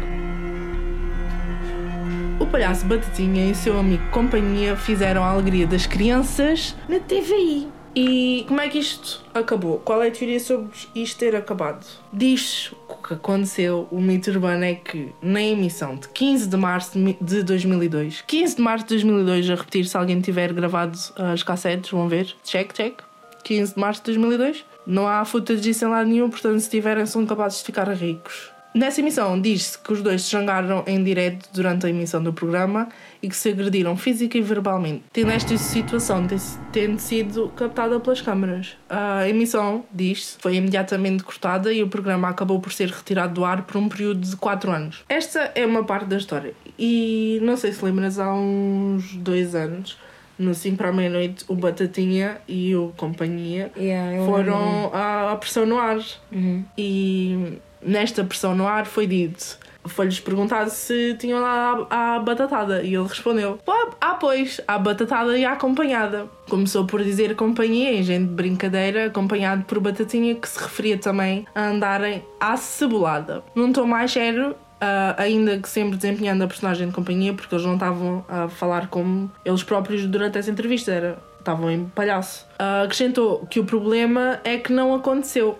O palhaço Batatinha e o seu amigo Companhia fizeram a alegria das crianças na TVI. E como é que isto acabou? Qual é a teoria sobre isto ter acabado? Diz que aconteceu, o mito urbano é que na emissão de 15 de março de mi- de 2002, 15 de março de 2002, a repetir se alguém tiver gravado as cassetes, vão ver, check, check, 15 de março de 2002, não há footage disso em lado nenhum, portanto se tiverem são capazes de ficar ricos. Nessa emissão diz-se que os dois se jangaram em direto durante a emissão do programa e que se agrediram física e verbalmente, tendo esta situação tendo sido captada pelas câmaras. A emissão, diz-se, foi imediatamente cortada e o programa acabou por ser retirado do ar por um período de 4 anos. Esta é uma parte da história e não sei se lembras, há uns dois anos, no 5 para a meia-noite, o Batatinha e o Companhia Yeah, foram à, à pressão no ar. Uhum. E nesta pressão no ar foi dito. Foi-lhes perguntado se tinham lá a, batatada e ele respondeu: "Pá, Ah, pois, a batatada e a acompanhada. Começou por dizer companhia em gente de brincadeira, acompanhado por batatinha, que se referia também a andarem à cebolada. Num tom mais sério, ah, ainda que sempre desempenhando a personagem de companhia, porque eles não estavam a falar como eles próprios durante essa entrevista, era, estavam em palhaço. Ah, acrescentou que o problema é que não aconteceu.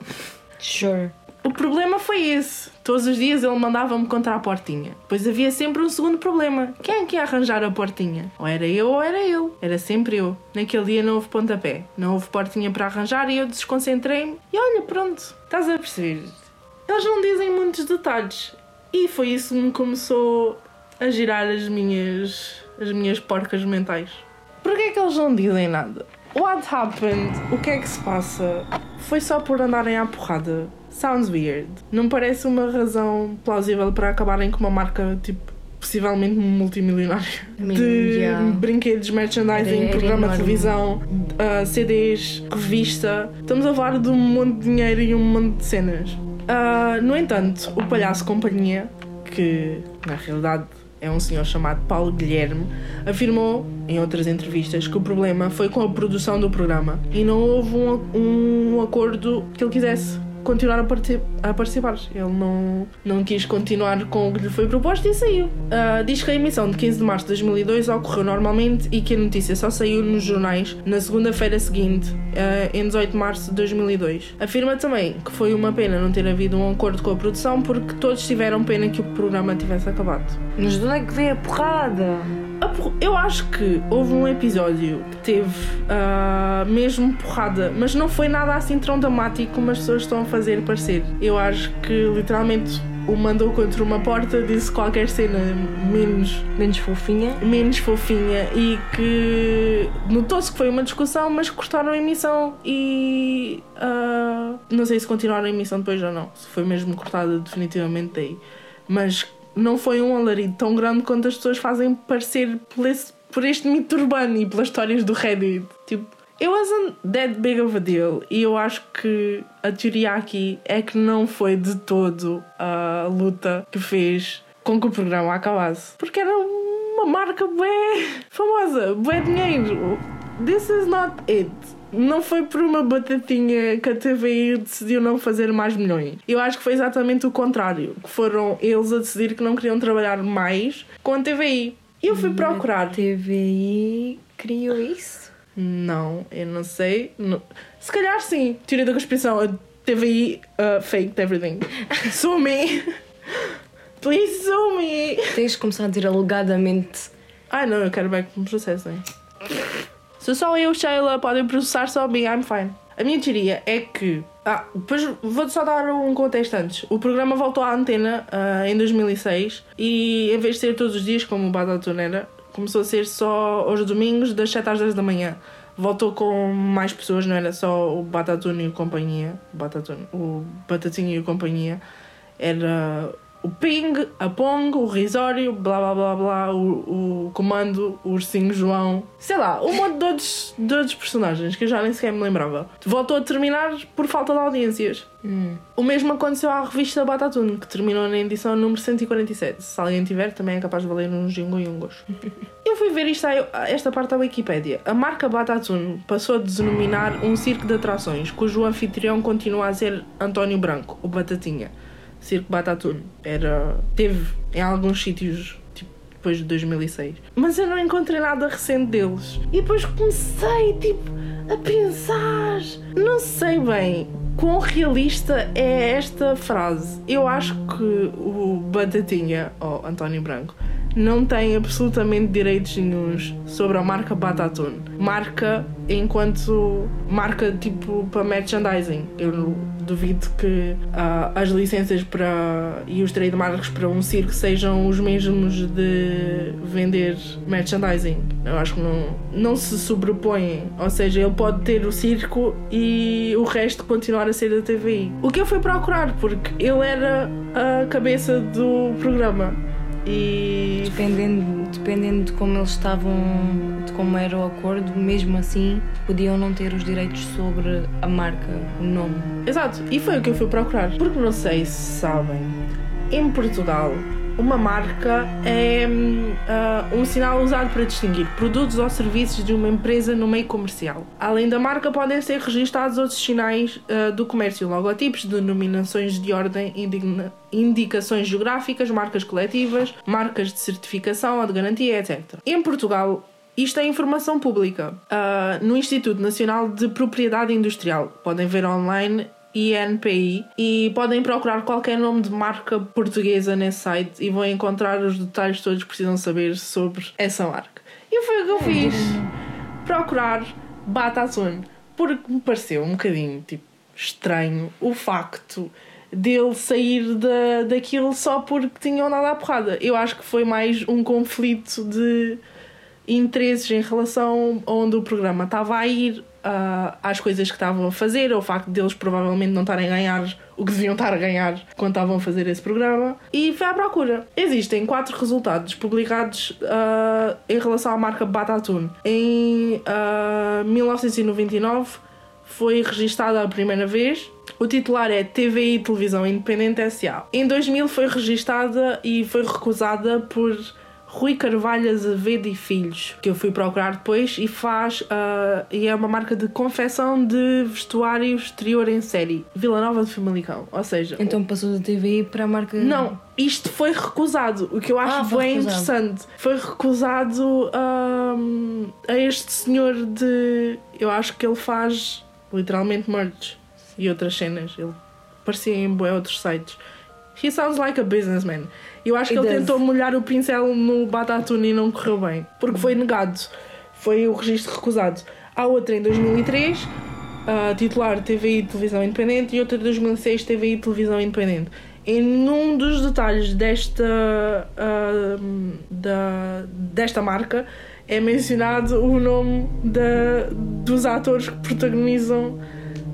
Sure. O problema foi esse. Todos os dias ele mandava-me contra a portinha. Pois havia sempre um segundo problema. Quem é que ia arranjar a portinha? Ou era eu ou era ele. Era sempre eu. Naquele dia não houve pontapé. Não houve portinha para arranjar e eu desconcentrei-me. E olha, pronto. Estás a perceber? Eles não dizem muitos detalhes. E foi isso que me começou a girar as minhas, as minhas porcas mentais. Porquê é que eles não dizem nada? What happened? O que é que se passa? Foi só por andarem à porrada? Sounds weird. Não parece uma razão plausível para acabarem com uma marca, tipo, possivelmente multimilionária. De yeah. brinquedos, merchandising, Era- programa de enorme. televisão, ah, CDs, revista. Estamos a falar de um monte de dinheiro e um monte de cenas. Ah, no entanto, o palhaço companhia, que na realidade é um senhor chamado Paulo Guilherme, afirmou em outras entrevistas que o problema foi com a produção do programa e não houve um, um acordo que ele quisesse continuar a, a participar. Ele não, não quis continuar com o que lhe foi proposto e saiu. Ah, diz que a emissão de 15 de março de 2002 ocorreu normalmente e que a notícia só saiu nos jornais na segunda-feira seguinte, ah, em 18 de março de 2002. Afirma também que foi uma pena não ter havido um acordo com a produção porque todos tiveram pena que o programa tivesse acabado. Mas de onde é que veio a porrada? Eu acho que houve um episódio que teve ah, mesmo porrada, mas não foi nada assim tão dramático como as pessoas estão a fazer parecer. Eu acho que literalmente o mandou contra uma porta, disse qualquer cena menos, Menos fofinha? menos fofinha e que notou-se que foi uma discussão, mas cortaram a emissão e ah, não sei se continuaram a emissão depois ou não, se foi mesmo cortada definitivamente daí. Mas não foi um alarido tão grande quanto as pessoas fazem parecer por, esse- por este mito urbano e pelas histórias do Reddit. Tipo, it wasn't that big of a deal. E eu acho que a teoria aqui é que não foi de todo a luta que fez com que o programa acabasse. Porque era uma marca bué famosa, bué dinheiro. This is not it. Não foi por uma batatinha que a TVI decidiu não fazer mais milhões. Eu acho que foi exatamente o contrário. Que foram eles a decidir que não queriam trabalhar mais com a TVI. E eu fui procurar. TVI criou isso? Não, eu não sei. Não- Se calhar sim. Teoria da conspiração. A TVI uh, faked everything. (laughs) Sue me. Please sue me. Tens de começar a dizer alegadamente. Ai não, eu quero bem que me processem. Se só eu, Sheila, podem processar só me, I'm fine. A minha teoria é que. Ah, depois vou só dar um contexto antes. O programa voltou à antena ah, em 2006 e em vez de ser todos os dias, como o Batatune era, começou a ser só aos domingos, das 7 às 10 da manhã. Voltou com mais pessoas, não era só o Batatune e o companhia. O o Batatinha e o companhia. Era o Ping, a Pong, o Risório, blá blá blá blá, o, o Comando, o Ursinho João, sei lá, um monte de outros, de outros personagens que eu já nem sequer me lembrava. Voltou a terminar por falta de audiências. O mesmo aconteceu à revista Batatune, que terminou na edição número 147. Se alguém tiver, também é capaz de valer uns jingos (laughs) Eu fui ver isto, a- esta parte da Wikipédia. A marca Batatune passou a denominar um circo de atrações, cujo anfitrião continua a ser António Branco, o Batatinha. Circo Batatune. Era. Teve em alguns sítios, tipo, depois de 2006. Mas eu não encontrei nada recente deles. E depois comecei, tipo, a pensar. Não sei bem quão realista é esta frase. Eu acho que o Batatinha, ou António Branco, não tem absolutamente direitos sobre a marca Batatune. Marca enquanto marca tipo para merchandising. Eu duvido que ah, as licenças para e os trademarks para um circo sejam os mesmos de vender merchandising. Eu acho que não, não se sobrepõem. Ou seja, ele pode ter o circo e o resto continuar a ser da TVI. O que eu fui procurar, porque ele era a cabeça do programa. E Dependendo, dependendo de como eles estavam, de como era o acordo, mesmo assim podiam não ter os direitos sobre a marca, o nome. Exato, e foi o que eu fui procurar. Porque não sei se sabem, em Portugal, uma marca é hum, ah, um sinal usado para distinguir produtos ou serviços de uma empresa no meio comercial. Além da marca, podem ser registados outros sinais ah, do comércio, logotipos, denominações de ordem, indicações geográficas, marcas coletivas, marcas de certificação ou de garantia, etc. Em Portugal, isto é informação pública. Ah, no Instituto Nacional de Propriedade Industrial. Podem ver online INPI e podem procurar qualquer nome de marca portuguesa nesse site e vão encontrar os detalhes todos que precisam saber sobre essa marca. E foi o que eu fiz. Procurar Batatune. Porque me pareceu um bocadinho tipo, estranho o facto dele sair da, daquilo só porque tinham dado à porrada. Eu acho que foi mais um conflito de interesses em relação a onde o programa estava a ir, ah, às coisas que estavam a fazer, ao facto deles provavelmente não estarem a ganhar o que deviam estar a ganhar quando estavam a fazer esse programa. E foi à procura. Existem quatro resultados publicados ah, em relação à marca Batatune. Em ah, 1999 foi registada a primeira vez. O titular é TVI Televisão Independente SA. Em 2000 foi registada e foi recusada por Rui Carvalho Azevedo e Filhos, que eu fui procurar depois e faz. ah, e é uma marca de confecção de vestuário exterior em série. Vila Nova de Famalicão. Ou seja, Então passou da TVI para a marca. não, isto foi recusado. O que eu acho Ah, bem recusado. interessante. Foi recusado a este senhor de. Eu acho que ele faz literalmente merch e outras cenas. Ele aparecia em outros sites. He sounds like a businessman. Eu acho que He ele does. tentou molhar o pincel no Batatune e não correu bem. Porque foi negado. Foi o registro recusado. Há outra em 2003, a titular TVI Televisão Independente e outra em 2006 TVI Televisão Independente. Em nenhum dos detalhes desta, ah, da, desta marca é mencionado o nome da, dos atores que protagonizam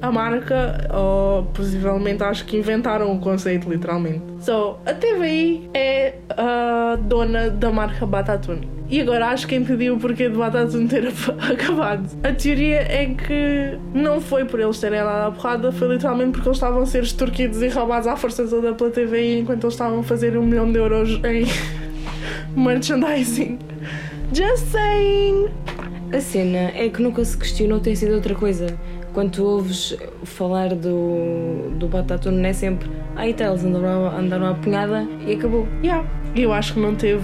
a marca, ou possivelmente acho que inventaram o conceito literalmente. So, a TVI é a dona da marca Batatune. E agora acho que entendi o porquê de Batatune ter (laughs) acabado. A teoria é que não foi por eles terem dado a porrada, foi literalmente porque eles estavam a ser extorquidos e roubados à força toda pela TVI enquanto eles estavam a fazer um milhão de euros em (laughs) merchandising. Just saying! A cena é que nunca se questionou ter sido outra coisa. Quando tu ouves falar do, do Batatune, não é sempre. Ah, então eles andaram, andaram à punhada e acabou. Yeah. Eu acho que não teve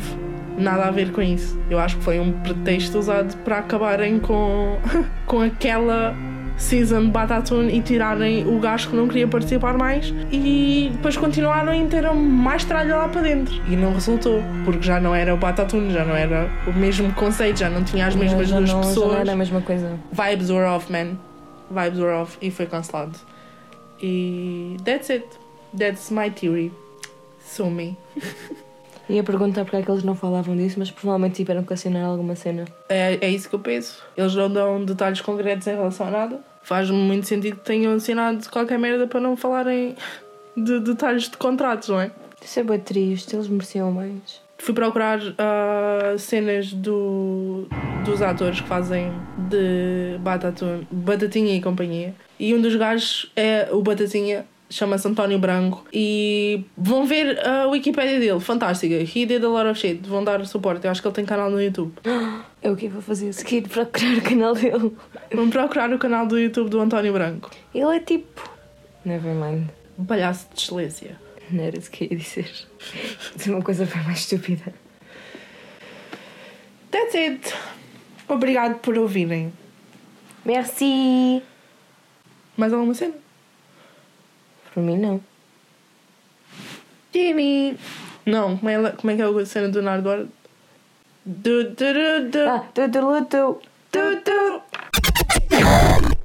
nada a ver com isso. Eu acho que foi um pretexto usado para acabarem com, (laughs) com aquela season de Batatune e tirarem o gajo que não queria participar mais e depois continuaram e meteram mais tralha lá para dentro. E não resultou, porque já não era o Batatune, já não era o mesmo conceito, já não tinha as mesmas já duas não, Já não pessoas. era a mesma coisa. Vibes were off, man. Vibes were off e foi cancelado. E that's it. That's my theory. Sue me. (laughs) Ia perguntar porque é que eles não falavam disso, mas provavelmente tiveram que assinar alguma cena. É, é isso que eu penso. Eles não dão detalhes concretos em relação a nada. Faz muito sentido que tenham assinado qualquer merda para não falarem de detalhes de contratos, não é? Isso é bem triste, eles mereciam mais. Fui procurar ah, cenas do, dos atores que fazem de Batatune, Batatinha e companhia. E um dos gajos é o Batatinha, chama-se António Branco. E vão ver a Wikipédia dele, fantástica. He did a lot of shit. Vão dar suporte. Eu acho que ele tem canal no YouTube. (gasps) É o que eu vou fazer a seguir procurar o canal dele. Vão procurar o canal do YouTube do António Branco. Ele é tipo. Nevermind. Um palhaço de excelência. Não era isso que eu ia dizer. Dizer uma coisa bem mais estúpida. That's it. Obrigado por ouvirem. Merci! Mais alguma cena? Por mim, não. Jimmy! Não, como é, como é que é a cena do Nardor? Du, du, du, du, Ah, tu, tu, tu, tu, du, du.